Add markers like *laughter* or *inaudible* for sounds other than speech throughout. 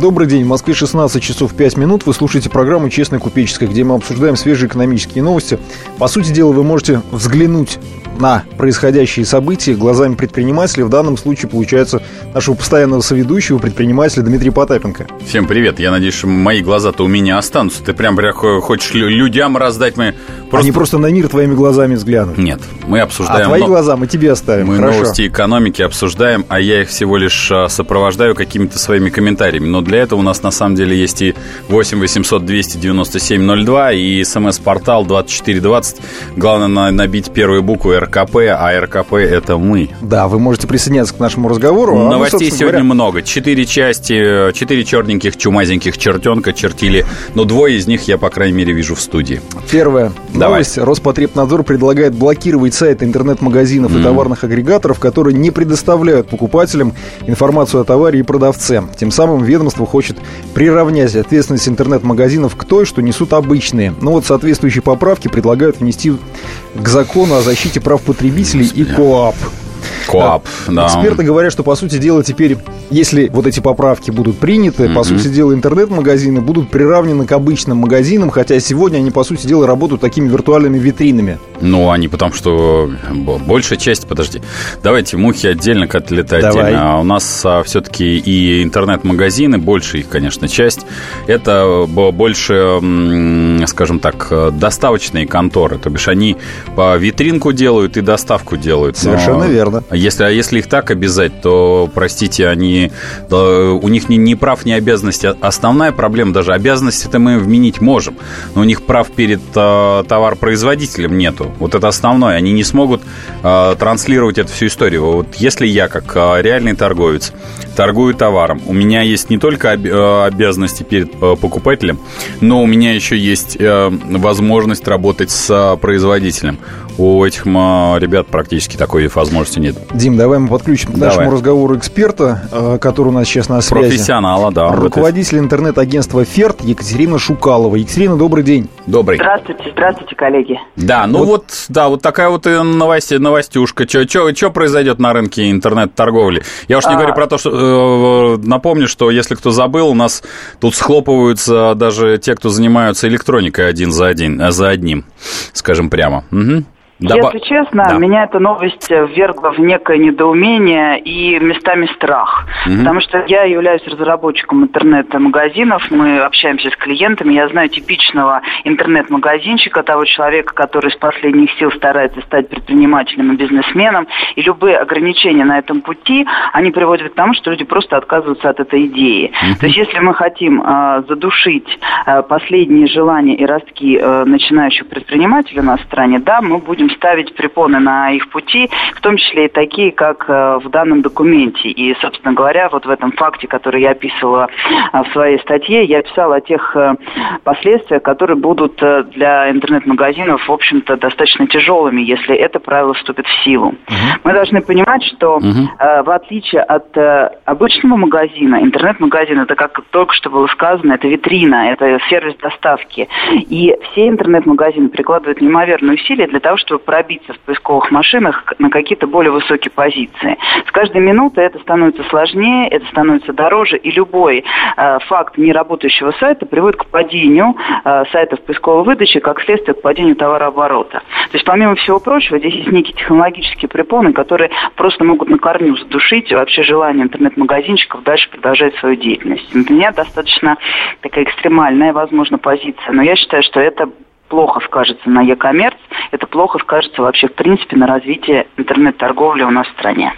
Добрый день. В Москве 16 часов 5 минут. Вы слушаете программу «Честная купеческая», где мы обсуждаем свежие экономические новости. По сути дела, вы можете взглянуть на происходящие события глазами предпринимателя. В данном случае получается нашего постоянного соведущего, предпринимателя Дмитрия Потапенко. Всем привет. Я надеюсь, что мои глаза-то у меня останутся. Ты прям хочешь людям раздать мы Просто... Они просто на мир твоими глазами взглянут. Нет, мы обсуждаем... А твои но... глаза мы тебе оставим, Мы Хорошо. новости экономики обсуждаем, а я их всего лишь а, сопровождаю какими-то своими комментариями. Но для этого у нас на самом деле есть и 8 800 297 02 и смс-портал 2420. Главное набить первую букву РКП, а РКП это мы. Да, вы можете присоединяться к нашему разговору. А Новостей мы, сегодня говоря... много. Четыре части, четыре черненьких, чумазеньких чертенка чертили. Но двое из них я, по крайней мере, вижу в студии. Первое. Давай. Новость. Роспотребнадзор предлагает блокировать сайты интернет-магазинов mm. и товарных агрегаторов, которые не предоставляют покупателям информацию о товаре и продавце. Тем самым ведомство хочет приравнять ответственность интернет-магазинов к той, что несут обычные. Но вот соответствующие поправки предлагают внести к закону о защите прав потребителей Господи. и КОАП. КОАП, да. Эксперты говорят, что, по сути дела, теперь, если вот эти поправки будут приняты, mm-hmm. по сути дела, интернет-магазины будут приравнены к обычным магазинам, хотя сегодня они, по сути дела, работают такими виртуальными витринами. Ну, они потому что большая часть, подожди, давайте мухи отдельно, котлеты Давай. отдельно. А у нас а, все-таки и интернет-магазины, больше их, конечно, часть, это больше, скажем так, доставочные конторы, то бишь они по витринку делают и доставку делают. Совершенно Но верно. Если, а если их так обязать, то, простите, они, у них ни, ни прав, ни обязанности. Основная проблема, даже обязанности-то мы вменить можем, но у них прав перед э, товаропроизводителем нету. Вот это основное. Они не смогут э, транслировать эту всю историю. Вот если я, как э, реальный торговец, торгую товаром, у меня есть не только об, э, обязанности перед э, покупателем, но у меня еще есть э, возможность работать с э, производителем. У этих э, ребят практически такой возможности нет. Дим, давай мы подключим к давай. нашему разговору эксперта, э, который у нас сейчас на связи. Профессионала, да. Руководитель интернет-агентства «Ферт» Екатерина Шукалова. Екатерина, добрый день. Добрый. Здравствуйте, здравствуйте, коллеги. Да, ну вот, вот да, вот такая вот новость, новостюшка. Что произойдет на рынке интернет-торговли? Я уж не а... говорю про то, что... Э, напомню, что если кто забыл, у нас тут схлопываются даже те, кто занимаются электроникой один за, один, за одним, скажем прямо. Угу. Если честно, да. меня эта новость ввергла в некое недоумение и местами страх. Угу. Потому что я являюсь разработчиком интернет-магазинов, мы общаемся с клиентами, я знаю типичного интернет-магазинчика, того человека, который из последних сил старается стать предпринимателем и бизнесменом, и любые ограничения на этом пути, они приводят к тому, что люди просто отказываются от этой идеи. Угу. То есть если мы хотим э, задушить э, последние желания и ростки э, начинающих предпринимателей у нас в стране, да, мы будем ставить препоны на их пути, в том числе и такие, как э, в данном документе. И, собственно говоря, вот в этом факте, который я описывала э, в своей статье, я писала о тех э, последствиях, которые будут для интернет-магазинов, в общем-то, достаточно тяжелыми, если это правило вступит в силу. Угу. Мы должны понимать, что угу. в отличие от обычного магазина, интернет-магазин это, как только что было сказано, это витрина, это сервис доставки. И все интернет-магазины прикладывают неимоверные усилия для того, чтобы пробиться в поисковых машинах на какие-то более высокие позиции. С каждой минутой это становится сложнее, это становится дороже, и любой э, факт неработающего сайта приводит к падению э, сайтов поисковой выдачи, как следствие к падению товарооборота. То есть, помимо всего прочего, здесь есть некие технологические препоны, которые просто могут на корню задушить вообще желание интернет-магазинчиков дальше продолжать свою деятельность. Для меня достаточно такая экстремальная, возможно, позиция, но я считаю, что это плохо скажется на e-commerce, это плохо скажется вообще в принципе на развитии интернет-торговли у нас в стране.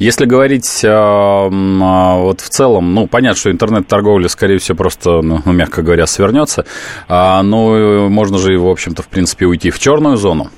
Если говорить а, вот в целом, ну, понятно, что интернет-торговля, скорее всего, просто, ну, ну мягко говоря, свернется, а, но можно же, в общем-то, в принципе, уйти в черную зону.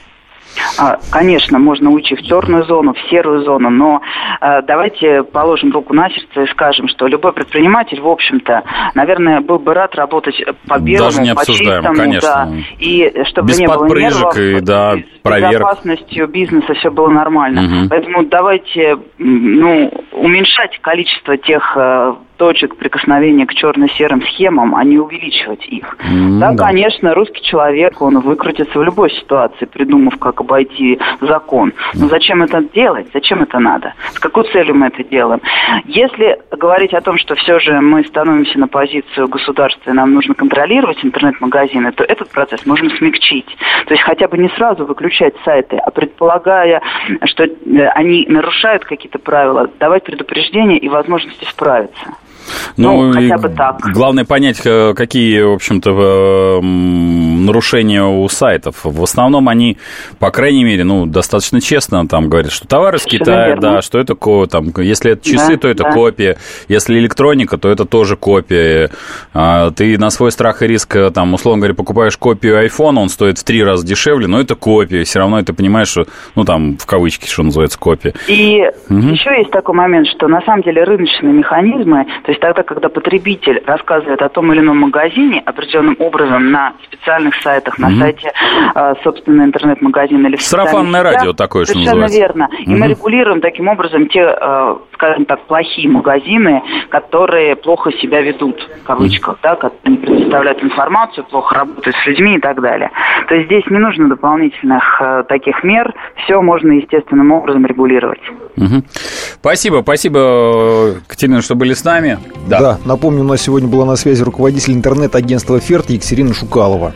А, конечно, можно уйти в черную зону, в серую зону, но э, давайте положим руку на сердце и скажем, что любой предприниматель, в общем-то, наверное, был бы рад работать по белому, Даже не по чистому, конечно. Да, и чтобы Без не было нервов, и, да, проверок. безопасностью бизнеса все было нормально. Угу. Поэтому давайте ну, уменьшать количество тех э, точек прикосновения к черно-серым схемам, а не увеличивать их. Mm, да, да, конечно, русский человек, он выкрутится в любой ситуации, придумав, как обойти закон. Но зачем это делать? Зачем это надо? С какой целью мы это делаем? Если говорить о том, что все же мы становимся на позицию государства, и нам нужно контролировать интернет-магазины, то этот процесс можно смягчить. То есть хотя бы не сразу выключать сайты, а предполагая, что э, они нарушают какие-то правила, давать предупреждение и возможности справиться. Ну, ну хотя бы так. Главное понять, э, какие, в общем-то, нарушения у сайтов. В основном они, по крайней мере, ну, достаточно честно там говорят, что товары из Китая, да, что это, там, если это часы, да, то это да. копия, если электроника, то это тоже копия. А, ты на свой страх и риск, э, там, условно говоря, покупаешь копию iPhone, он стоит в три раза дешевле, но это копия, все равно ты понимаешь, что, ну, там, в кавычки, что называется, копия. И угу. еще есть такой момент, что на самом деле рыночные механизмы, то есть тогда, когда потребитель рассказывает о том или ином магазине определенным образом на специальных сайтах, на mm сайте, э, собственно, интернет-магазина или в Сарафанное радио такое, что Совершенно называется. верно. И mm мы регулируем таким образом те, э, скажем так, плохие магазины, которые плохо себя ведут, в кавычках, mm да, которые не предоставляют информацию, плохо работают с людьми и так далее. То есть здесь не нужно дополнительных э, таких мер, все можно естественным образом регулировать. Угу. Спасибо, спасибо, Катерина, что были с нами. Да. да, напомню, у нас сегодня была на связи руководитель интернет-агентства «Ферт» Екатерина Шукалова.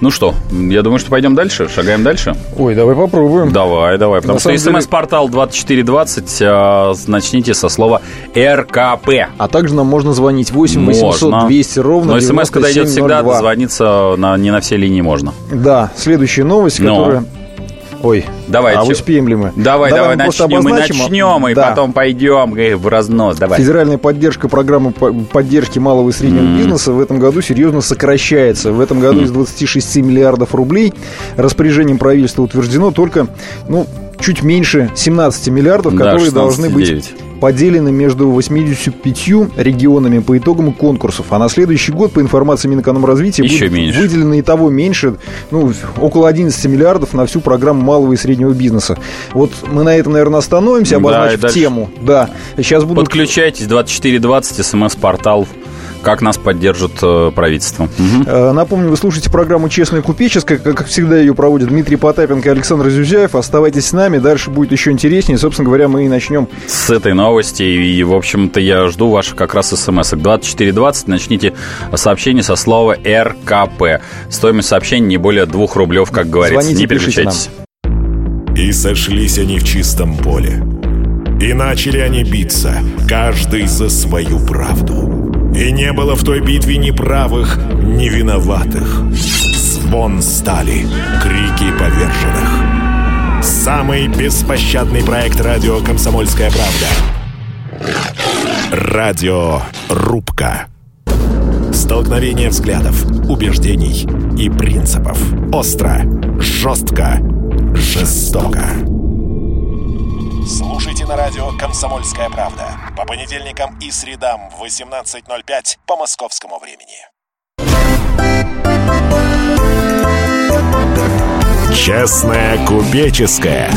Ну что, я думаю, что пойдем дальше, шагаем дальше. Ой, давай попробуем. Давай, давай, потому на что смс-портал 2420, а, начните со слова РКП. А также нам можно звонить 8 800 200 ровно Но смс, когда идет всегда, дозвониться на, не на все линии можно. Да, следующая новость, Но. которая Ой, давайте. А успеем ли мы? Давай, давай, давай начнем. Мы начнем, и да. потом пойдем в разнос. Давай. Федеральная поддержка программы поддержки малого и среднего mm-hmm. бизнеса в этом году серьезно сокращается. В этом году mm-hmm. из 26 миллиардов рублей распоряжением правительства утверждено только, ну, чуть меньше 17 миллиардов, да, которые должны быть поделены между 85 регионами по итогам конкурсов. А на следующий год, по информации Минэкономразвития, Еще будет меньше. выделено и того меньше, ну, около 11 миллиардов на всю программу малого и среднего бизнеса. Вот мы на этом, наверное, остановимся, обозначив да, тему. Да. Сейчас буду... Подключайтесь, 2420, смс-портал как нас поддержит э, правительство. Угу. Напомню, вы слушаете программу «Честная купеческая». Как всегда ее проводят Дмитрий Потапенко и Александр Зюзяев. Оставайтесь с нами, дальше будет еще интереснее. Собственно говоря, мы и начнем. С этой новости. И, в общем-то, я жду ваших как раз смс. 2420 начните сообщение со слова РКП. Стоимость сообщения не более двух рублев, как говорится. Звоните, не переключайтесь. И сошлись они в чистом поле. И начали они биться, каждый за свою правду. И не было в той битве ни правых, ни виноватых. Звон стали, крики поверженных. Самый беспощадный проект радио «Комсомольская правда». Радио «Рубка». Столкновение взглядов, убеждений и принципов. Остро, жестко, жестоко. Слушайте на радио «Комсомольская правда» по понедельникам и средам в 18.05 по московскому времени. Честная купеческая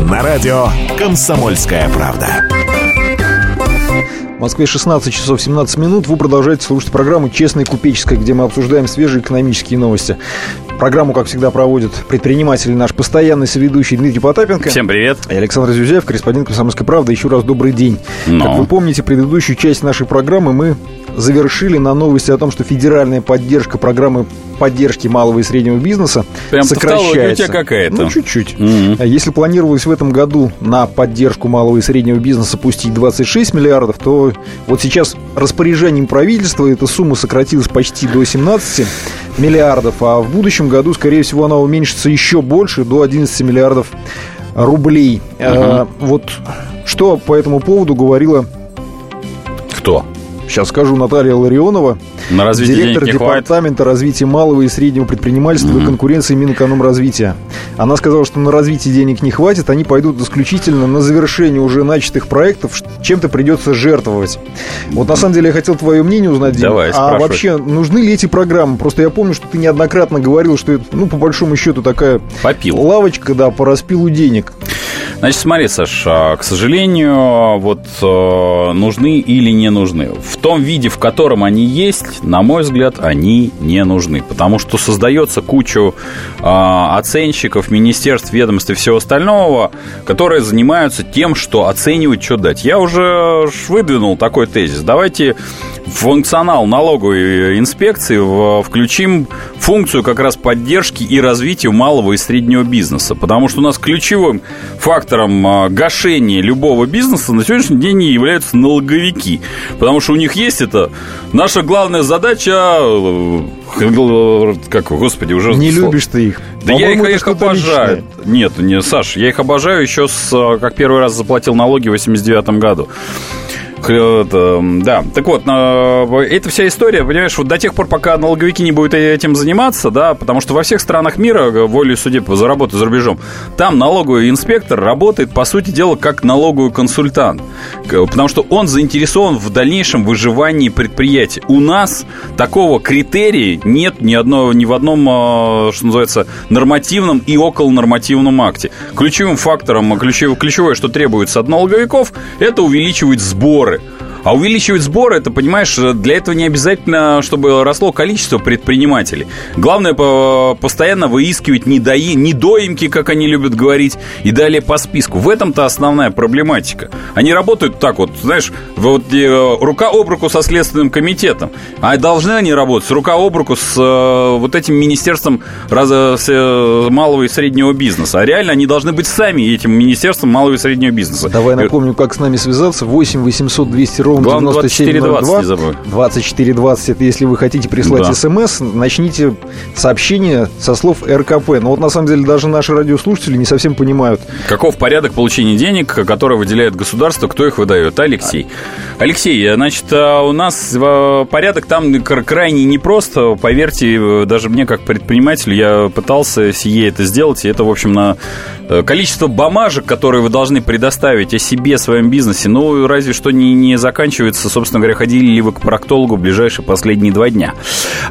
на радио «Комсомольская правда». В Москве 16 часов 17 минут. Вы продолжаете слушать программу «Честная купеческая», где мы обсуждаем свежие экономические новости. Программу, как всегда, проводит предприниматель наш постоянный соведущий Дмитрий Потапенко. Всем привет. И Александр Зюзяев, корреспондент «Комсомольской правды». Еще раз добрый день. Но. Как вы помните, предыдущую часть нашей программы мы завершили на новости о том, что федеральная поддержка программы поддержки малого и среднего бизнеса Прям сокращается. какая-то. Ну, чуть-чуть. Mm-hmm. Если планировалось в этом году на поддержку малого и среднего бизнеса пустить 26 миллиардов, то вот сейчас распоряжением правительства эта сумма сократилась почти до 17 миллиардов, а в будущем году, скорее всего, она уменьшится еще больше, до 11 миллиардов рублей. Uh-huh. А, вот что по этому поводу говорила... Кто? Сейчас скажу, Наталья Ларионова, на развитие директор департамента хватит. развития малого и среднего предпринимательства угу. и конкуренции Минэкономразвития. Она сказала, что на развитие денег не хватит, они пойдут исключительно на завершение уже начатых проектов, чем-то придется жертвовать. Вот на самом деле я хотел твое мнение узнать, Дим. Давай, а вообще нужны ли эти программы? Просто я помню, что ты неоднократно говорил, что это, ну, по большому счету, такая Попил. лавочка, да, по распилу денег. Значит, смотри, Саша, к сожалению, вот э, нужны или не нужны. В том виде, в котором они есть, на мой взгляд, они не нужны. Потому что создается кучу э, оценщиков, министерств, ведомств и всего остального, которые занимаются тем, что оценивают, что дать. Я уже выдвинул такой тезис. Давайте функционал налоговой инспекции включим функцию как раз поддержки и развития малого и среднего бизнеса. Потому что у нас ключевым фактором а, гашения любого бизнеса на сегодняшний день являются налоговики. Потому что у них есть это наша главная задача э, как, господи, уже... Не любишь ты их. Да я их, их обожаю. Личное. Нет, не, Саш, я их обожаю еще с, э, как первый раз заплатил налоги в 89 году. Да, так вот, эта вся история, понимаешь, вот до тех пор, пока налоговики не будут этим заниматься, да, потому что во всех странах мира, волей судеб за работу за рубежом, там налоговый инспектор работает, по сути дела, как налоговый консультант, потому что он заинтересован в дальнейшем выживании предприятия. У нас такого критерия нет ни, одно, ни в одном, а, что называется, нормативном и околонормативном акте. Ключевым фактором, ключевое, ключевое что требуется от налоговиков, это увеличивать сборы а увеличивать сборы, это, понимаешь, для этого не обязательно, чтобы росло количество предпринимателей. Главное постоянно выискивать недои, недоимки, как они любят говорить, и далее по списку. В этом-то основная проблематика. Они работают так вот, знаешь, вот э, рука об руку со Следственным комитетом. А должны они работать рука об руку с э, вот этим Министерством раз, с, малого и среднего бизнеса. А реально они должны быть сами этим Министерством малого и среднего бизнеса. Давай напомню, как с нами связаться. 8 800 200 ровно Главное, 2420 не забудь. 2420, это если вы хотите прислать да. смс, начните сообщение со слов РКП. Но вот на самом деле даже наши радиослушатели не совсем понимают. Каков порядок получения денег, которые выделяет государство, кто их выдает? Алексей. Алексей, значит, а у нас э, порядок там крайне непросто. Поверьте, даже мне как предпринимателю я пытался сие это сделать. И это, в общем, на э, количество бумажек, которые вы должны предоставить о себе, своем бизнесе, ну, разве что не, не заканчивается заканчивается, собственно говоря, ходили ли вы к проктологу в ближайшие последние два дня.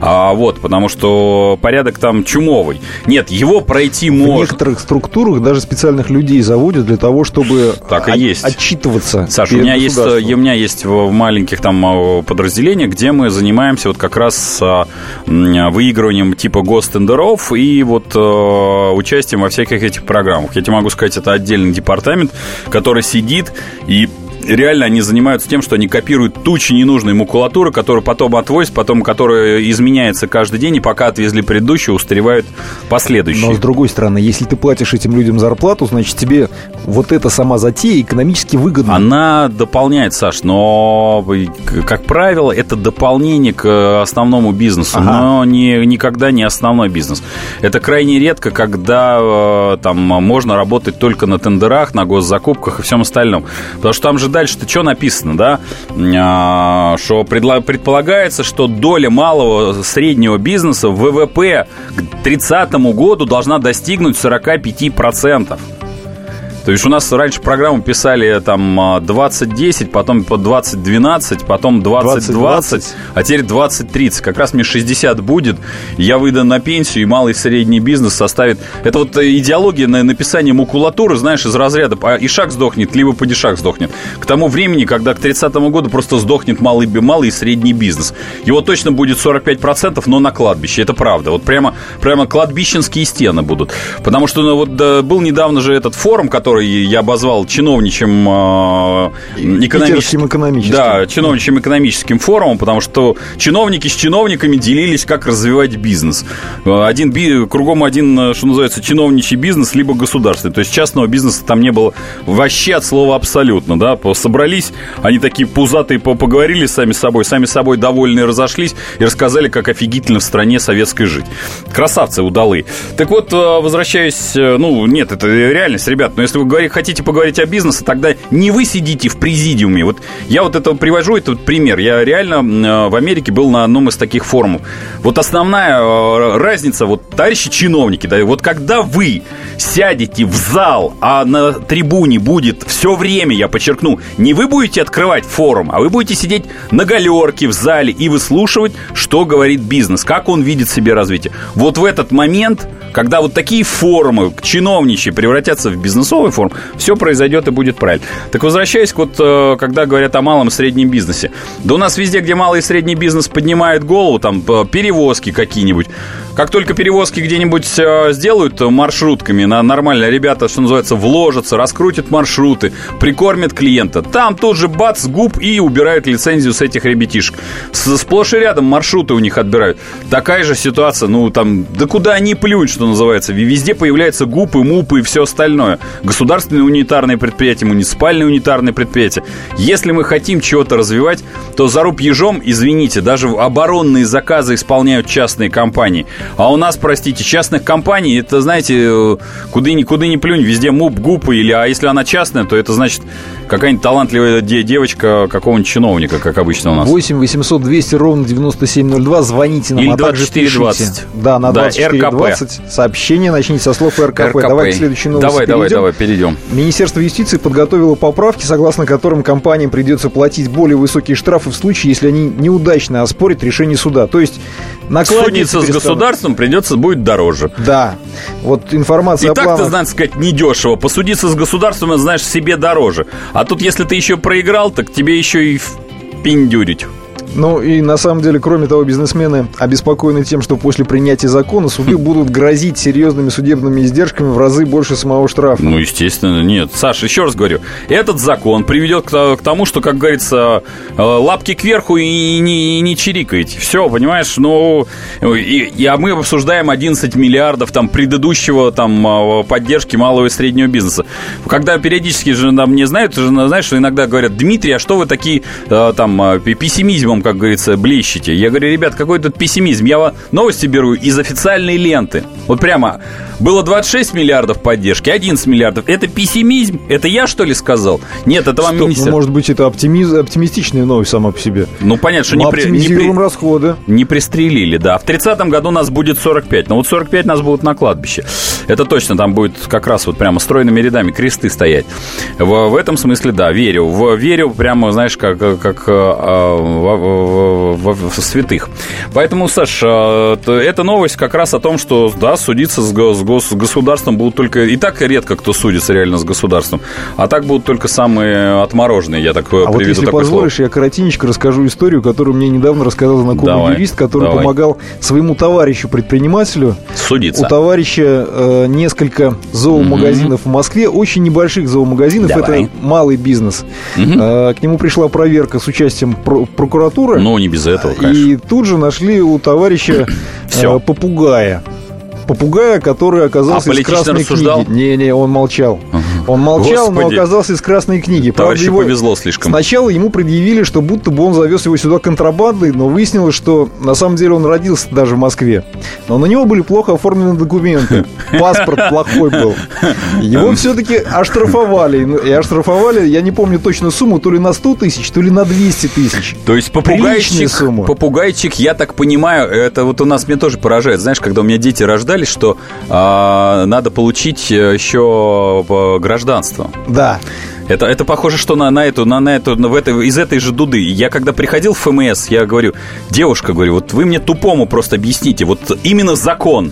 А, вот, потому что порядок там чумовый. Нет, его пройти можно. В некоторых структурах даже специальных людей заводят для того, чтобы так и есть. отчитываться. Саша, у меня, есть, у меня есть в маленьких там а, подразделениях, где мы занимаемся вот как раз а, выигрыванием типа гостендеров и вот участием во всяких этих программах. Я тебе могу сказать, это отдельный департамент, который сидит и реально они занимаются тем, что они копируют тучи ненужной макулатуры, которую потом отвозят, потом которая изменяется каждый день, и пока отвезли предыдущую, устаревают последующие. Но с другой стороны, если ты платишь этим людям зарплату, значит тебе вот эта сама затея экономически выгодна. Она дополняет, Саш, но, как правило, это дополнение к основному бизнесу, ага. но не, никогда не основной бизнес. Это крайне редко, когда э, там можно работать только на тендерах, на госзакупках и всем остальном. Потому что там же дальше-то что написано, да? А, что предполагается, что доля малого среднего бизнеса в ВВП к 30 году должна достигнуть 45%. То есть у нас раньше программу писали там 2010, потом по 2012, потом 2020, а теперь 2030. Как раз мне 60 будет, я выйду на пенсию, и малый и средний бизнес составит... Это вот идеология на написание макулатуры, знаешь, из разряда а и шаг сдохнет, либо падишах сдохнет. К тому времени, когда к 30 году просто сдохнет малый, малый и средний бизнес. Его точно будет 45%, но на кладбище. Это правда. Вот прямо, прямо кладбищенские стены будут. Потому что ну, вот был недавно же этот форум, который который я обозвал чиновничьим э, экономическим, экономическим. Да, чиновничьим экономическим форумом, потому что чиновники с чиновниками делились, как развивать бизнес. Один, кругом один, что называется, чиновничий бизнес, либо государственный. То есть частного бизнеса там не было вообще от слова абсолютно. Да? Собрались, они такие пузатые поговорили сами с собой, сами собой довольные разошлись и рассказали, как офигительно в стране советской жить. Красавцы удалы. Так вот, э, возвращаясь, э, ну, нет, это реальность, ребят, но если вы говорите, хотите поговорить о бизнесе, тогда не вы сидите в президиуме. Вот я вот это привожу этот пример. Я реально э, в Америке был на одном из таких форумов. Вот основная э, разница, вот товарищи чиновники, да, вот когда вы сядете в зал, а на трибуне будет все время, я подчеркну, не вы будете открывать форум, а вы будете сидеть на галерке в зале и выслушивать, что говорит бизнес, как он видит себе развитие. Вот в этот момент, когда вот такие форумы чиновничьи превратятся в бизнесовый форум, все произойдет и будет правильно. Так возвращаясь вот, э, когда говорят о малом и среднем бизнесе. Да у нас везде, где малый и средний бизнес поднимает голову, там э, перевозки какие-нибудь, как только перевозки где-нибудь э, сделают маршрутками, на нормально ребята, что называется, вложатся, раскрутят маршруты, прикормят клиента, там тут же бац, губ и убирают лицензию с этих ребятишек. Сплошь и рядом маршруты у них отбирают. Такая же ситуация, ну там, да куда они плюнут, что называется. Везде появляются гупы, мупы и все остальное. Государственные унитарные предприятия, муниципальные унитарные предприятия. Если мы хотим чего-то развивать, то за руб ежом, извините, даже оборонные заказы исполняют частные компании. А у нас, простите, частных компаний, это, знаете, э, куда ни, куда ни плюнь, везде муп, гупы, или, а если она частная, то это значит какая-нибудь талантливая девочка какого-нибудь чиновника, как обычно у нас. 8 800 200 ровно 9702, звоните нам, Или а 2420. Да, на 2420. Да, Сообщение начните со слов РКП. РКП. Давай к следующей новости Давай, перейдем. давай, давай, перейдем. Министерство юстиции подготовило поправки, согласно которым компаниям придется платить более высокие штрафы в случае, если они неудачно оспорят решение суда. То есть Судиться с государством придется будет дороже. Да. Вот информация И так планах... ты, надо сказать, недешево. Посудиться с государством, знаешь, себе дороже. А тут, если ты еще проиграл, так тебе еще и пиндюрить. Ну и на самом деле, кроме того, бизнесмены обеспокоены тем, что после принятия закона суды *laughs* будут грозить серьезными судебными издержками в разы больше самого штрафа. Ну, естественно, нет. Саша, еще раз говорю, этот закон приведет к тому, что, как говорится, э, лапки кверху и не, и не чирикаете. Все, понимаешь? Ну, и, и, а мы обсуждаем 11 миллиардов там предыдущего там а, поддержки малого и среднего бизнеса. Когда периодически же нам не знают, же знаешь, что иногда говорят, Дмитрий, а что вы такие э, там а, пессимизмом как говорится, блещете. Я говорю, ребят, какой тут пессимизм. Я новости беру из официальной ленты. Вот прямо было 26 миллиардов поддержки, 11 миллиардов. Это пессимизм? Это я, что ли, сказал? Нет, это вам Стоп, министр... ну, может быть, это оптимиз... оптимистичная новость сама по себе. Ну, понятно, что Мы не, при... не, при... расходы. не пристрелили, да. В 30-м году нас будет 45. Но вот 45 нас будут на кладбище. Это точно, там будет как раз вот прямо стройными рядами кресты стоять. В, в этом смысле, да, верю. В, верю прямо, знаешь, как, как а, в, в святых. Поэтому, Саша, эта новость как раз о том, что, да, судиться с, гос, с государством будут только... И так редко кто судится реально с государством. А так будут только самые отмороженные, я так а вот если позволишь, слово. я коротенько расскажу историю, которую мне недавно рассказал знакомый давай, юрист, который давай. помогал своему товарищу-предпринимателю. Судиться. У товарища э, несколько зоомагазинов угу. в Москве, очень небольших зоомагазинов, давай. это малый бизнес. Угу. Э, к нему пришла проверка с участием про- прокуратуры. Ну, не без этого, конечно. И тут же нашли у товарища *clears throat* э, попугая попугая, который оказался а из красной рассуждал? книги. Не-не, он молчал. Он молчал, Господи. но оказался из красной книги. Правда, его... повезло слишком. Сначала ему предъявили, что будто бы он завез его сюда контрабандой, но выяснилось, что на самом деле он родился даже в Москве. Но на него были плохо оформлены документы. *laughs* Паспорт плохой был. Его все-таки оштрафовали. И оштрафовали, я не помню точно сумму, то ли на 100 тысяч, то ли на 200 тысяч. То есть попугайчик, попугайчик, я так понимаю, это вот у нас меня тоже поражает. Знаешь, когда у меня дети рождались, что а, надо получить еще гражданство гражданство. Да. Это, это похоже, что на, на эту, на, на эту, в этой, из этой же дуды. Я когда приходил в ФМС, я говорю, девушка, говорю, вот вы мне тупому просто объясните, вот именно закон,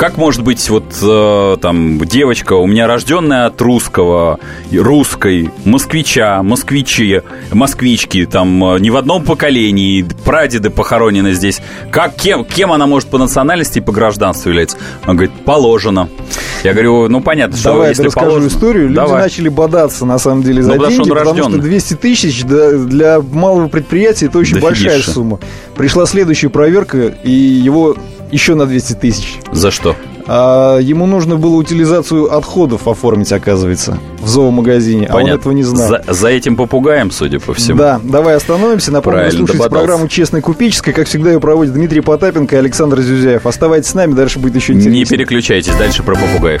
как может быть вот э, там девочка, у меня рожденная от русского, русской, москвича, москвичи, москвички, там э, ни в одном поколении, прадеды похоронены здесь. Как, кем, кем она может по национальности и по гражданству являться? Она говорит, положено. Я говорю, ну понятно, что Давай если я расскажу положено... историю. Люди Давай. начали бодаться, на самом деле, за ну, деньги, потому, потому что 200 тысяч для, для малого предприятия это очень большая фигиша. сумма. Пришла следующая проверка, и его еще на 200 тысяч. За что? А, ему нужно было утилизацию отходов оформить, оказывается, в зоомагазине, Понятно. а он этого не знал. За, за этим попугаем, судя по всему. Да, давай остановимся. Напомню, Правильно, слушайте дободался. программу «Честная купеческая». Как всегда, ее проводят Дмитрий Потапенко и Александр Зюзяев. Оставайтесь с нами, дальше будет еще интереснее. Не переключайтесь, дальше про попугаев.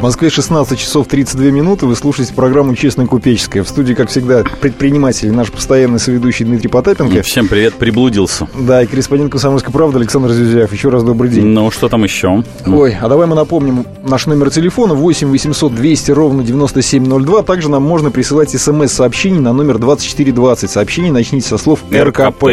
В Москве 16 часов 32 минуты. Вы слушаете программу «Честная купеческая». В студии, как всегда, предприниматель, наш постоянный соведущий Дмитрий Потапенко. Всем привет, приблудился. Да, и корреспондент «Комсомольской правды» Александр Зюзяев. Еще раз добрый день. Ну, что там еще? Ой, а давай мы напомним наш номер телефона 8 800 200 ровно 9702. Также нам можно присылать смс-сообщений на номер 2420. Сообщение начните со слов РКП. РКП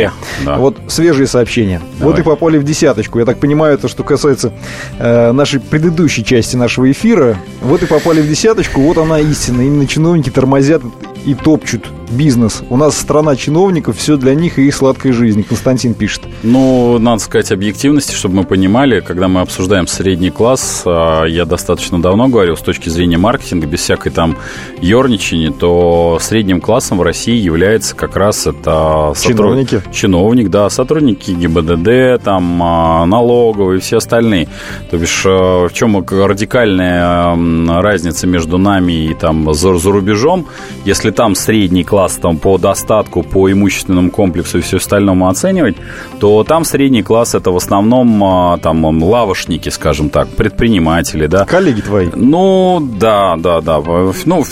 да. Вот свежие сообщения. Давай. Вот и попали в десяточку. Я так понимаю, то, что касается э, нашей предыдущей части нашего эфира, вот и попали в десяточку, вот она истина. Именно чиновники тормозят и топчут бизнес. У нас страна чиновников, все для них и их сладкой жизни. Константин пишет. Ну, надо сказать объективности, чтобы мы понимали, когда мы обсуждаем средний класс, а, я достаточно давно говорил, с точки зрения маркетинга, без всякой там ерничания, то средним классом в России является как раз это... Чиновники. Сотруд... Чиновник, да, сотрудники ГИБДД, там, а, налоговые и все остальные. То бишь, а, в чем радикальная разница между нами и там за, за рубежом, если там средний класс там, по достатку, по имущественному комплексу и все остальному оценивать, то там средний класс это в основном а, там лавошники, скажем так, предприниматели, да. Коллеги твои. Ну, да, да, да. Ну,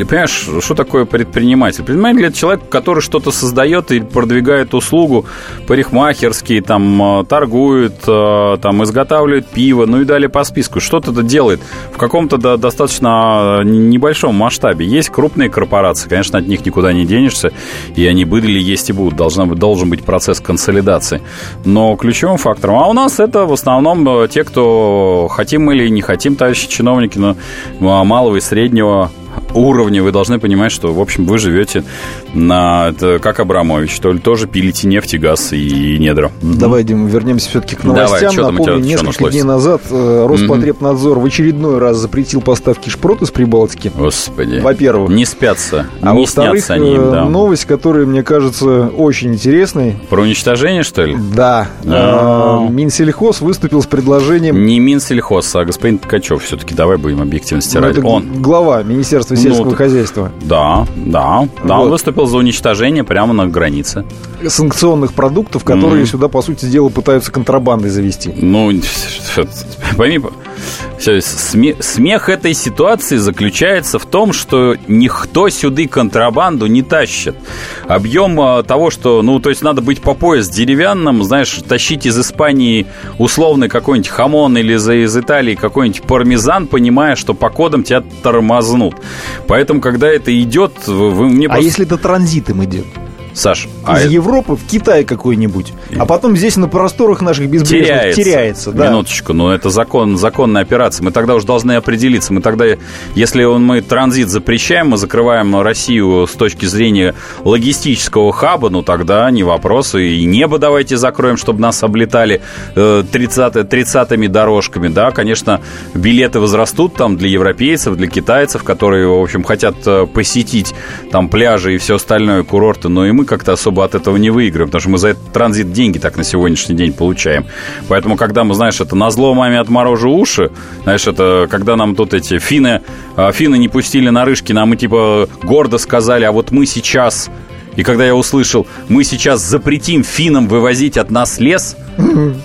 понимаешь, что такое предприниматель? Предприниматель – это человек, который что-то создает и продвигает услугу, парикмахерские, там, э, торгует, э, там, изготавливает пиво, ну и далее по списку. Что-то это делает в каком-то да, достаточно э, небольшом масштабе. Есть крупные корпорации, конечно, от них никуда не денешься, и они были, есть и будут. Должна быть, должен быть процесс консолидации. Но ключевым фактором, а у нас это в основном те, кто хотим или не хотим, товарищи чиновники, но малого и среднего уровне вы должны понимать, что, в общем, вы живете на, это, как Абрамович, то ли тоже пилите нефть и газ и недра. Давай, Дима, вернемся все-таки к новостям. Давай, Напомню, тебя, несколько дней назад э, Роспотребнадзор в очередной раз запретил поставки шпрот из Прибалтики. Господи. Во-первых. Не спятся, а не снятся они им, да. новость, которая, мне кажется, очень интересной. Про уничтожение, что ли? Да. А-а-а. Минсельхоз выступил с предложением... Не Минсельхоз, а господин Ткачев все-таки. Давай будем объективности ну, ради. Он. глава Министерства сельского ну, хозяйства. Да, да. Да, вот. он выступил за уничтожение прямо на границе. Санкционных продуктов, которые mm. сюда, по сути дела, пытаются контрабандой завести. Ну, *laughs* пойми, Смех этой ситуации заключается в том, что никто сюда контрабанду не тащит. Объем а, того, что, ну, то есть надо быть по пояс деревянным, знаешь, тащить из Испании условный какой-нибудь хамон или из Италии какой-нибудь пармезан, понимая, что по кодам тебя тормознут. Поэтому, когда это идет, вы мне А просто... если это транзитом идет? Саш, из а Европы в Китай какой-нибудь, а потом здесь на просторах наших безбрежных теряется. теряется да. Минуточку, но это закон, законная операция. Мы тогда уже должны определиться. Мы тогда, если мы транзит запрещаем, мы закрываем Россию с точки зрения логистического хаба, ну тогда не вопрос. И небо давайте закроем, чтобы нас облетали 30, э, 30 дорожками. Да, конечно, билеты возрастут там для европейцев, для китайцев, которые, в общем, хотят э, посетить там пляжи и все остальное, курорты, но и мы мы как-то особо от этого не выиграем, потому что мы за этот транзит деньги так на сегодняшний день получаем. Поэтому, когда мы, знаешь, это на зло маме отморожу уши, знаешь, это когда нам тут эти финны, а, финны не пустили на рыжки, нам мы типа гордо сказали, а вот мы сейчас и когда я услышал, мы сейчас запретим финнам вывозить от нас лес,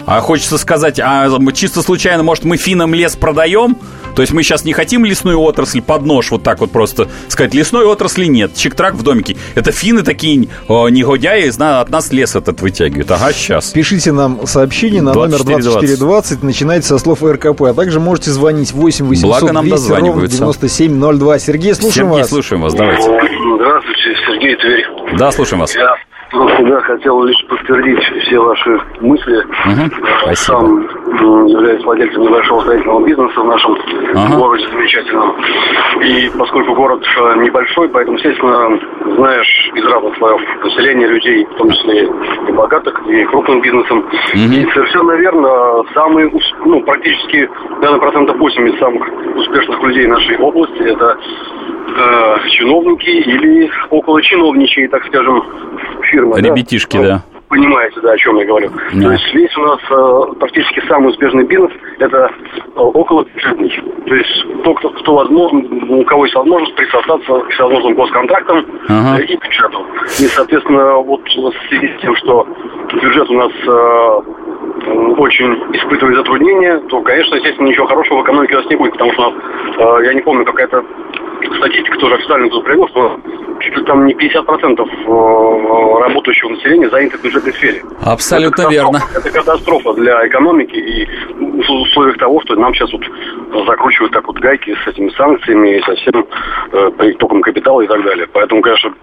а хочется сказать, а чисто случайно, может, мы финнам лес продаем? То есть мы сейчас не хотим лесную отрасль под нож вот так вот просто сказать, лесной отрасли нет, чик-трак в домике. Это финны такие о, негодяи от нас лес этот вытягивают. Ага, сейчас. Пишите нам сообщение на 2420. номер 2420, начинайте со слов РКП, а также можете звонить 8 800 Благо нам 200 ровно 9702. Сергей, слушаем Сергей, вас. слушаем вас, давайте. Здравствуйте, Сергей Тверь. Да, слушаем вас. Я всегда хотел лишь подтвердить все ваши мысли. Угу. Спасибо. Сам являюсь владельцем небольшого строительного бизнеса в нашем ага. городе замечательном. И поскольку город э, небольшой, поэтому, естественно, знаешь из разных слоев населения людей, в том числе и богатых, и крупным бизнесом. Mm-hmm. И совершенно верно, самые, ну, практически, наверное, процентов 80 самых успешных людей нашей области это э, чиновники или около чиновничьи, так скажем, фирмы. Ребятишки, да. да понимаете, да, о чем я говорю. Да. То есть весь у нас э, практически самый успешный бизнес – это э, около бюджетный. То есть тот, кто, кто возможно, у кого есть возможность присосаться к всевозможным госконтрактам ага. э, и бюджету. И, соответственно, вот в связи с тем, что бюджет у нас э, очень испытывает затруднения, то, конечно, естественно, ничего хорошего в экономике у нас не будет, потому что, э, я не помню, какая-то статистика тоже официально тут привел, что чуть ли там не 50% э, работающего населения занято в бюджетной сфере. Абсолютно это верно. Это катастрофа для экономики и в условиях того, что нам сейчас вот закручивают так вот гайки с этими санкциями и со всем э, притоком капитала и так далее. Поэтому, конечно,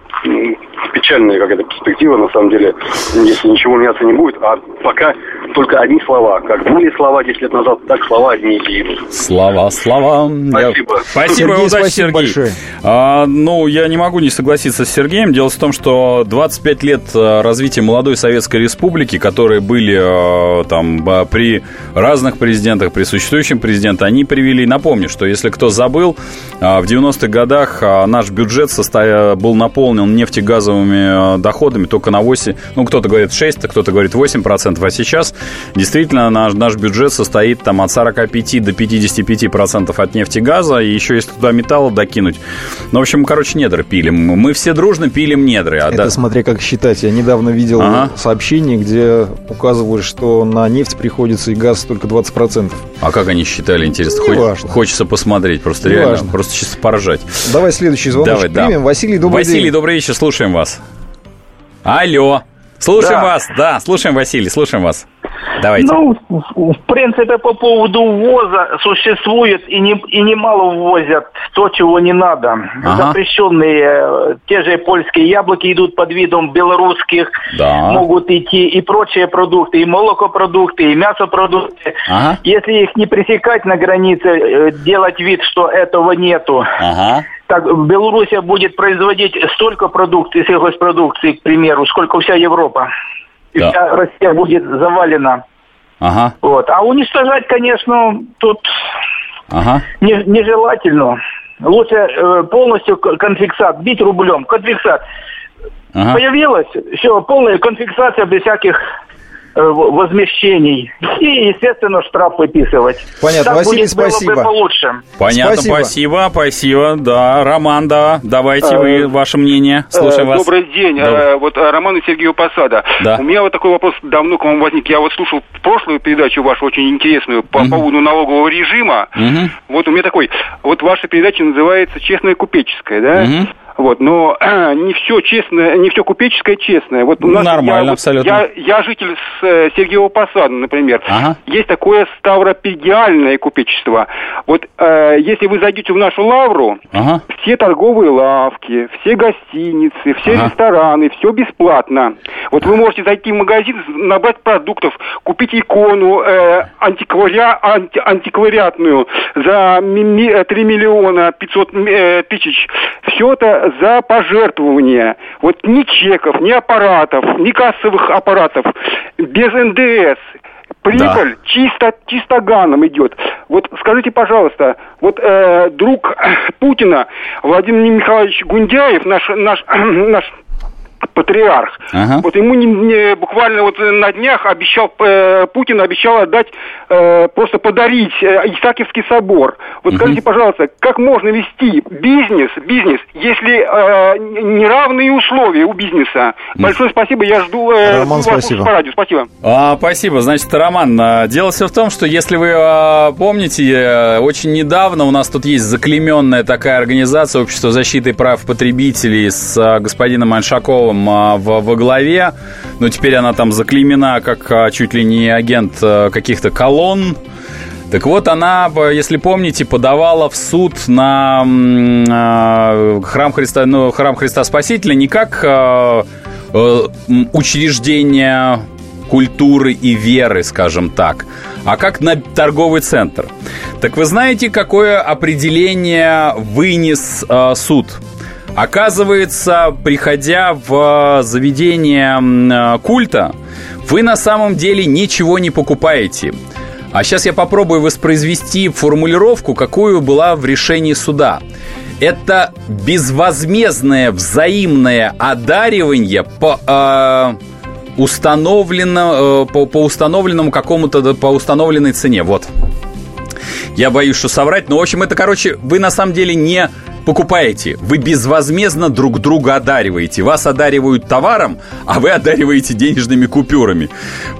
печальная какая-то перспектива, на самом деле, если ничего меняться не будет. А пока только одни слова. Как были слова 10 лет назад, так слова одни и идут. Слова, слова. Спасибо. Я... Спасибо, Сергей, удачи, спасибо Сергей. большое. А, ну, я не могу не согласиться с Сергеем. Дело в том, что 25 лет э, развития молодой Советской Республики, которые были э, там при разных президентах, при существующем президенте, они привели, напомню, что если кто забыл, э, в 90-х годах наш бюджет состоя... был наполнен нефтегазовыми доходами только на 8, ну, кто-то говорит 6, кто-то говорит 8%, а сейчас действительно наш, наш бюджет состоит там от 45 до 55% от нефтегаза, и еще если туда металла докинуть. Ну, в общем, короче, недр пилим мы все дружно пилим недры. А Это да... смотря как считать. Я недавно видел ага. сообщение, где указывали, что на нефть приходится и газ только 20%. А как они считали, интересно? Не важно. Хочется посмотреть, просто Не реально, важно. просто чисто поржать. Давай следующий звонок Давай, примем. Да. Василий, добрый Василий, день. добрый вечер, слушаем вас. Алло. Слушаем да. вас, да, слушаем, Василий, слушаем вас. Давайте. Ну, в принципе, по поводу ввоза существует и, не, и немало ввозят то, чего не надо. Ага. Запрещенные, э, те же польские яблоки идут под видом белорусских, да. могут идти и прочие продукты, и молокопродукты, и мясопродукты. Ага. Если их не пресекать на границе, э, делать вид, что этого нету, ага. так Белоруссия будет производить столько продукции, сельхозпродукции, к примеру, сколько вся Европа и да. вся Россия будет завалена. Ага. Вот. А уничтожать, конечно, тут ага. не, нежелательно. Лучше э, полностью конфиксат, бить рублем. Конфиксат. Ага. Появилась, все, полная конфиксация без всяких возмещений. И, естественно, штраф выписывать. Понятно, так Василий, будет, спасибо. Было бы получше. Понятно, спасибо. спасибо, спасибо. Да, Роман, да, давайте вы, э, ваше мнение, слушаем вас. Добрый день. Добрый. Вот Роман и Сергею Посада. Да. У меня вот такой вопрос давно к вам возник. Я вот слушал прошлую передачу вашу, очень интересную, по угу. поводу налогового режима. Угу. Вот у меня такой, вот ваша передача называется «Честная купеческая», да? Угу. Вот, но э, *clears throat* не все честное, не все купеческое честное. Вот у нас Нормально, я, абсолютно. Я, я житель с э, Сергеева Посада, например. Ага. Есть такое ставропигиальное купечество. Вот э, если вы зайдете в нашу лавру, ага. все торговые лавки, все гостиницы, все ага. рестораны, все бесплатно. Вот вы можете зайти в магазин, набрать продуктов, купить икону э, антикваря, анти, антиквариатную за ми, 3 миллиона 500 э, тысяч. Все это за пожертвования. Вот ни чеков, ни аппаратов, ни кассовых аппаратов, без НДС. Прибыль да. чисто, чисто ганом идет. Вот скажите, пожалуйста, вот э, друг Путина Владимир Михайлович Гундяев, наш, наш, *clears throat* наш патриарх. Ага. Вот ему не, не, буквально вот на днях обещал, э, Путин обещал отдать, э, просто подарить э, Исаакиевский собор. Вот угу. скажите, пожалуйста, как можно вести бизнес, бизнес, если э, неравные условия у бизнеса? Большое спасибо, я жду, э, Роман, жду вас спасибо. по радио. Спасибо. А, спасибо. Значит, Роман, а, дело все в том, что если вы а, помните, э, очень недавно у нас тут есть заклеменная такая организация Общество защиты прав потребителей с а, господином Аншаковым в, во главе, но теперь она там заклеймена как а, чуть ли не агент а, каких-то колонн. Так вот, она, если помните, подавала в суд на э, храм Христа, ну, храм Христа Спасителя не как э, э, учреждение культуры и веры, скажем так, а как на торговый центр. Так вы знаете, какое определение вынес э, суд? Оказывается, приходя в заведение культа, вы на самом деле ничего не покупаете. А сейчас я попробую воспроизвести формулировку, какую была в решении суда. Это безвозмездное взаимное одаривание по... Э, установлено, э, по, по установленному какому-то, по установленной цене. Вот. Я боюсь, что соврать. Но, в общем, это, короче, вы на самом деле не покупаете. Вы безвозмездно друг друга одариваете. Вас одаривают товаром, а вы одариваете денежными купюрами.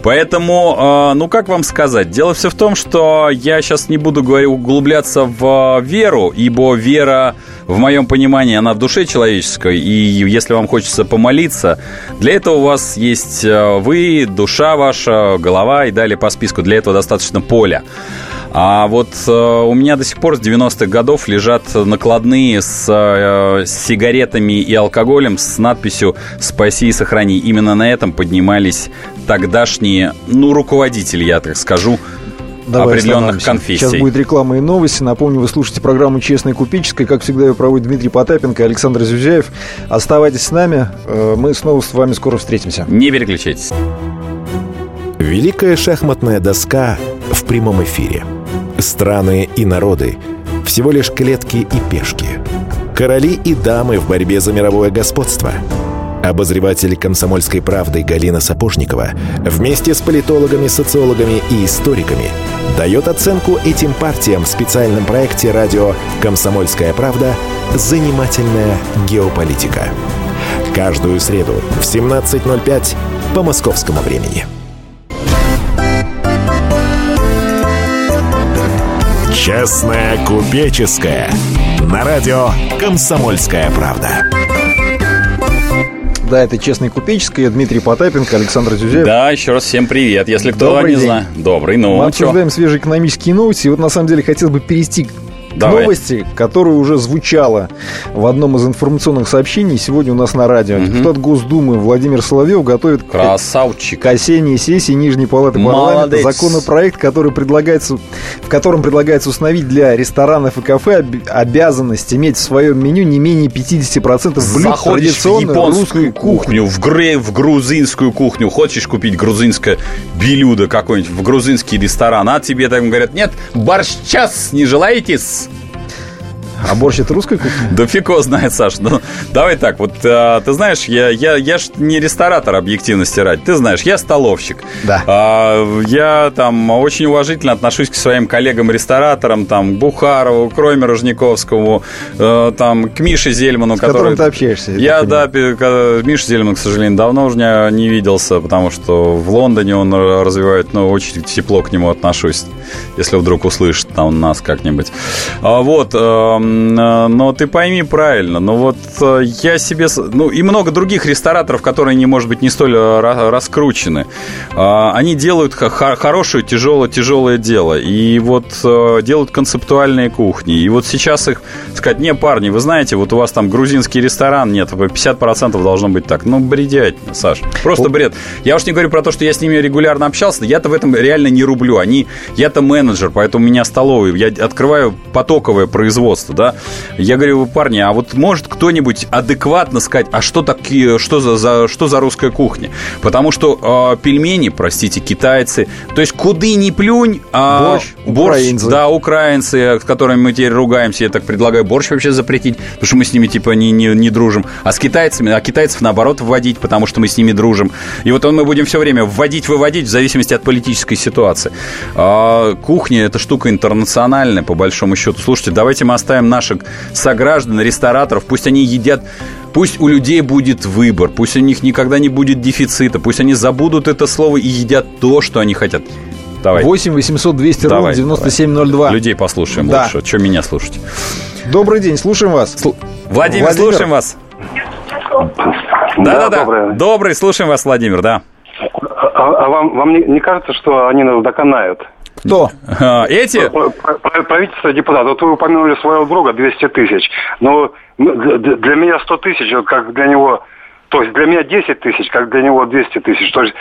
Поэтому, э, ну как вам сказать, дело все в том, что я сейчас не буду говорить, углубляться в веру, ибо вера, в моем понимании, она в душе человеческой, и если вам хочется помолиться, для этого у вас есть э, вы, душа ваша, голова и далее по списку. Для этого достаточно поля. А вот э, у меня до сих пор с 90-х годов лежат накладные с, э, с сигаретами и алкоголем с надписью «Спаси и сохрани». Именно на этом поднимались тогдашние, ну, руководители, я так скажу, Давай определенных конфессий. Сейчас будет реклама и новости. Напомню, вы слушаете программу «Честная купеческая». Как всегда, ее проводит Дмитрий Потапенко и Александр Зюзяев. Оставайтесь с нами. Э, мы снова с вами скоро встретимся. Не переключайтесь. Великая шахматная доска в прямом эфире – Страны и народы – всего лишь клетки и пешки. Короли и дамы в борьбе за мировое господство. Обозреватель «Комсомольской правды» Галина Сапожникова вместе с политологами, социологами и историками дает оценку этим партиям в специальном проекте радио «Комсомольская правда. Занимательная геополитика». Каждую среду в 17.05 по московскому времени. Честная купеческая. На радио «Комсомольская правда». Да, это «Честная купеческая». Я Дмитрий Потапенко, Александр Зюзяев. Да, еще раз всем привет, если кто Добрый не знает. Добрый, ну Мы обсуждаем свежие экономические новости. И вот на самом деле хотел бы перейти Давай. новости, которая уже звучала в одном из информационных сообщений сегодня у нас на радио. Угу. Депутат Госдумы Владимир Соловьев готовит Красавчик. к осенней сессии Нижней Палаты Молодец. парламента законопроект, который предлагается, в котором предлагается установить для ресторанов и кафе обязанность иметь в своем меню не менее 50% блюд Заходишь традиционной в японскую кухню, в, гре, в грузинскую кухню, хочешь купить грузинское блюдо какое-нибудь в грузинский ресторан, а тебе там говорят, нет, борщас не желаете? А борщ это русская кухня? Да фиг его знает, Саш. Ну, давай так, вот а, ты знаешь, я, я, я ж не ресторатор объективности ради. Ты знаешь, я столовщик. Да. А, я там очень уважительно отношусь к своим коллегам-рестораторам, там, Бухарову, Кроймеру Жниковскому, э, там, к Мише Зельману, С который... которым ты общаешься. Я, да, Миша Зельман, к сожалению, давно уже не, не виделся, потому что в Лондоне он развивает, ну, очень тепло к нему отношусь, если вдруг услышит там нас как-нибудь. А, вот, Э, но ты пойми правильно, но вот э, я себе... Ну, и много других рестораторов, которые, не, может быть, не столь э, раскручены. Они делают хорошее, тяжелое, тяжелое дело. И вот делают концептуальные кухни. И вот сейчас их сказать, не, парни, вы знаете, вот у вас там грузинский ресторан, нет, 50% должно быть так. Ну, бредять, Саш. Просто бред. Я уж не говорю про то, что я с ними регулярно общался, я-то в этом реально не рублю. Они, я-то менеджер, поэтому у меня столовые. Я открываю потоковое производство да. Я говорю, парни, а вот может кто-нибудь адекватно сказать, а что такие, что за, за что за русская кухня? Потому что э, пельмени, простите, китайцы, то есть куды ни плюнь, а борщ, борщ украинцы. да, украинцы, с которыми мы теперь ругаемся, я так предлагаю борщ вообще запретить, потому что мы с ними типа не, не, не дружим, а с китайцами, а китайцев наоборот вводить, потому что мы с ними дружим. И вот он мы будем все время вводить, выводить в зависимости от политической ситуации. А, кухня это штука интернациональная, по большому счету. Слушайте, давайте мы оставим призываем наших сограждан, рестораторов, пусть они едят Пусть у людей будет выбор, пусть у них никогда не будет дефицита, пусть они забудут это слово и едят то, что они хотят. Давай. 8 800 200 ровно 9702. Давай. Людей послушаем да. лучше. Что меня слушать? Добрый день, слушаем вас. Слу... Владимир, Владимир, слушаем вас. Да-да-да. Добрый. Добрый, слушаем вас, Владимир, да. А, а вам, вам не, не кажется, что они нас доконают? Кто? А, эти? Правительство депутата. Вот вы упомянули своего друга 200 тысяч. Но для меня 100 тысяч, вот как для него То есть для меня 10 тысяч, как для него 200 тысяч. То есть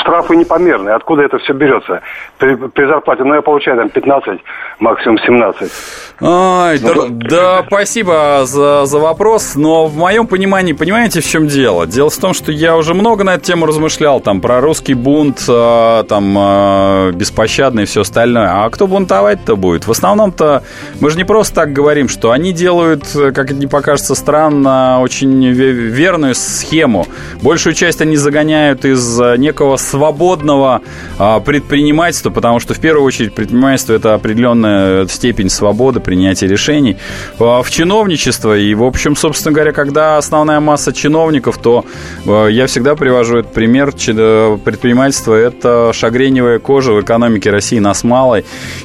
штрафы непомерные. Откуда это все берется? При, при зарплате, ну, я получаю там 15, максимум 17. Ой, да, да, спасибо за, за вопрос, но в моем понимании, понимаете, в чем дело? Дело в том, что я уже много на эту тему размышлял, там, про русский бунт, а, там, а, беспощадный и все остальное. А кто бунтовать-то будет? В основном-то мы же не просто так говорим, что они делают, как это не покажется странно, очень верную схему. Большую часть они загоняют из некого свободного а, предпринимательства, потому что в первую очередь предпринимательство это определенная степень свободы, принятия решений, а, в чиновничество. И, в общем, собственно говоря, когда основная масса чиновников, то а, я всегда привожу этот пример. Э, предпринимательство – это шагреневая кожа в экономике России. Нас мало,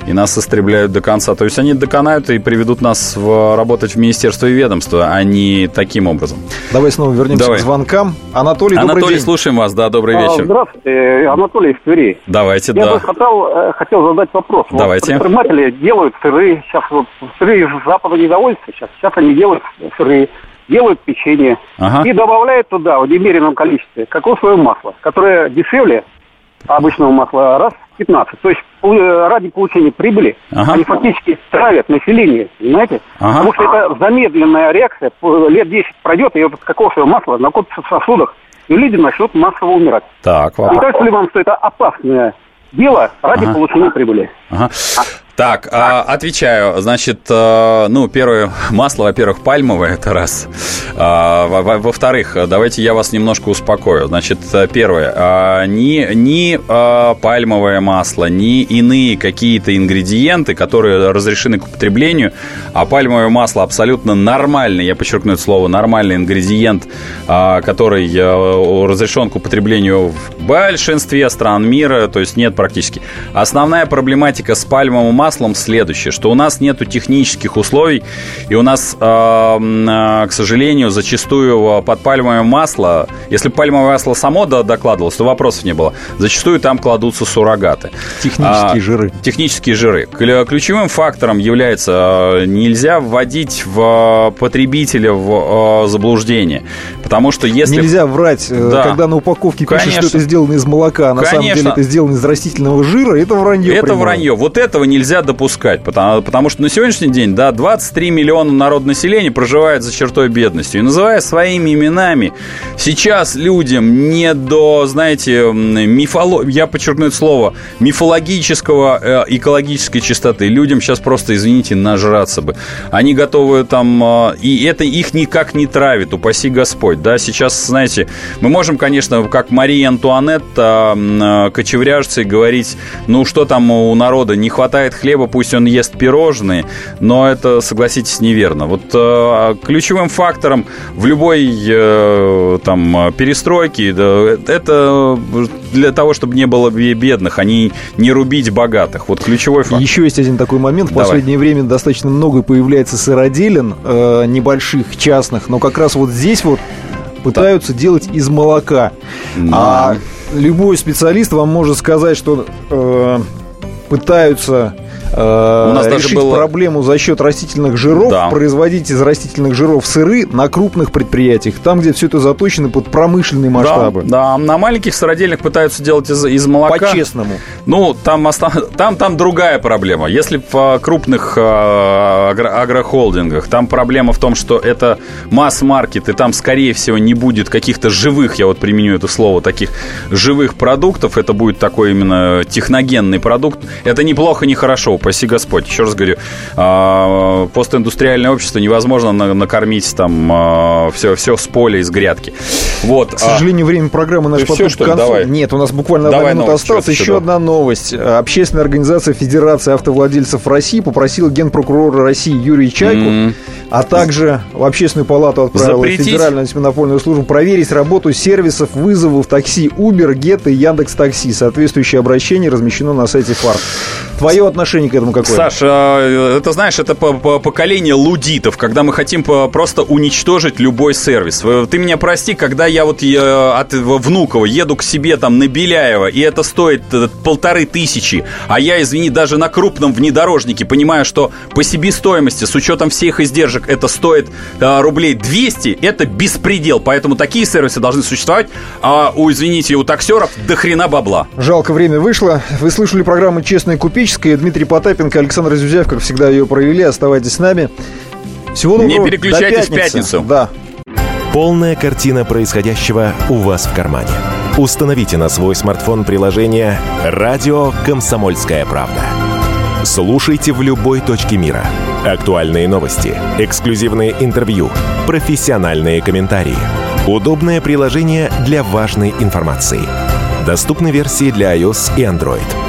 и нас истребляют до конца. То есть они доконают и приведут нас в, работать в министерство и ведомство, а не таким образом. Давай снова вернемся Давай. к звонкам. Анатолий, добрый Анатолий, день. слушаем вас. Да, добрый вечер. Здравствуйте, Анатолий из Твери. Давайте, я да. бы хотел, э, хотел задать вопрос. Давайте. Вот предприниматели делают сыры. Сейчас вот сыры из Запада не довольствуются. Сейчас, сейчас они делают сыры, делают печенье. Ага. И добавляют туда в немеренном количестве кокосовое масло, которое дешевле обычного масла раз в 15. То есть ради получения прибыли ага. они фактически травят население, понимаете? Ага. Потому что это замедленная реакция. Лет 10 пройдет, и вот кокосовое масло накопится в сосудах, и люди начнут массово умирать. Так, вопрос. Не кажется ли вам, что это опасное дело ради ага. получения прибыли? Ага. Так, а, отвечаю. Значит, а, ну, первое, *laughs* масло, во-первых, пальмовое, это раз. А, во-вторых, давайте я вас немножко успокою. Значит, первое, а, ни, ни а, пальмовое масло, ни иные какие-то ингредиенты, которые разрешены к употреблению, а пальмовое масло абсолютно нормальный, я подчеркну это слово, нормальный ингредиент, который а, разрешен к употреблению в большинстве стран мира, то есть нет практически. Основная проблематика с пальмовым маслом маслом следующее, что у нас нету технических условий, и у нас, э, э, к сожалению, зачастую под пальмовое масло, если пальмовое масло само докладывалось, то вопросов не было. Зачастую там кладутся суррогаты. Технические а, жиры. Технические жиры. Ключевым фактором является, э, нельзя вводить в потребителя в заблуждение. Потому что если... Нельзя врать, да. когда на упаковке пишет, что это сделано из молока, а на Конечно. самом деле это сделано из растительного жира, это вранье. Это прямое. вранье. Вот этого нельзя нельзя допускать, потому, потому что на сегодняшний день, да, 23 миллиона народ населения проживает за чертой бедности. И называя своими именами, сейчас людям не до, знаете, мифоло... я подчеркну это слово, мифологического э, экологической чистоты. Людям сейчас просто, извините, нажраться бы. Они готовы там, э, и это их никак не травит, упаси Господь, да, сейчас, знаете, мы можем, конечно, как Мария Антуанетта, э, кочевряжцы, говорить, ну, что там у народа, не хватает хлеба, хлеба, пусть он ест пирожные, но это, согласитесь, неверно. Вот э, ключевым фактором в любой э, там перестройке да, это для того, чтобы не было бедных, а не, не рубить богатых. Вот ключевой фактор. Еще есть один такой момент. В Давай. последнее время достаточно много появляется сыроделин э, небольших, частных, но как раз вот здесь вот пытаются да. делать из молока. Да. А любой специалист вам может сказать, что э, пытаются э, У нас решить даже было... проблему за счет растительных жиров, да. производить из растительных жиров сыры на крупных предприятиях, там, где все это заточено под промышленные масштабы. Да, да. на маленьких сыродельных пытаются делать из, из молока. По-честному. Ну, там, там, там другая проблема. Если в крупных э, агро... агрохолдингах, там проблема в том, что это масс-маркет, и там, скорее всего, не будет каких-то живых, я вот применю это слово, таких живых продуктов, это будет такой именно техногенный продукт. Это неплохо, не хорошо упаси Господь. Еще раз говорю, а, постиндустриальное общество невозможно накормить там все, а, все с поля, из грядки. Вот. К сожалению, время программы наш подходит к концу. Давай. Нет, у нас буквально одна минута осталась. Еще одна новость. Общественная организация Федерации автовладельцев России попросила генпрокурора России Юрия Чайку, mm-hmm. а также в Общественную палату отправила Запретить? Федеральную антимонопольную службу проверить работу сервисов вызовов такси Uber, Get и Яндекс Такси. Соответствующее обращение размещено на сайте ФАР. Твое отношение к этому какое? Саша, э, это, знаешь, это поколение лудитов, когда мы хотим просто уничтожить любой сервис. Ты меня прости, когда я вот от Внукова еду к себе там на Беляева, и это стоит э, полторы тысячи, а я, извини, даже на крупном внедорожнике понимаю, что по себестоимости, с учетом всех издержек это стоит э, рублей 200, это беспредел. Поэтому такие сервисы должны существовать. А у, извините, у таксеров до хрена бабла. Жалко, время вышло. Вы слышали программу «Честная купеческая». Дмитрий Потапенко, Александр Зюзяев, как всегда, ее провели. Оставайтесь с нами. Всего доброго. Не переключайтесь в пятницу. Да. Полная картина происходящего у вас в кармане. Установите на свой смартфон приложение «Радио Комсомольская правда». Слушайте в любой точке мира. Актуальные новости, эксклюзивные интервью, профессиональные комментарии. Удобное приложение для важной информации. Доступны версии для iOS и Android.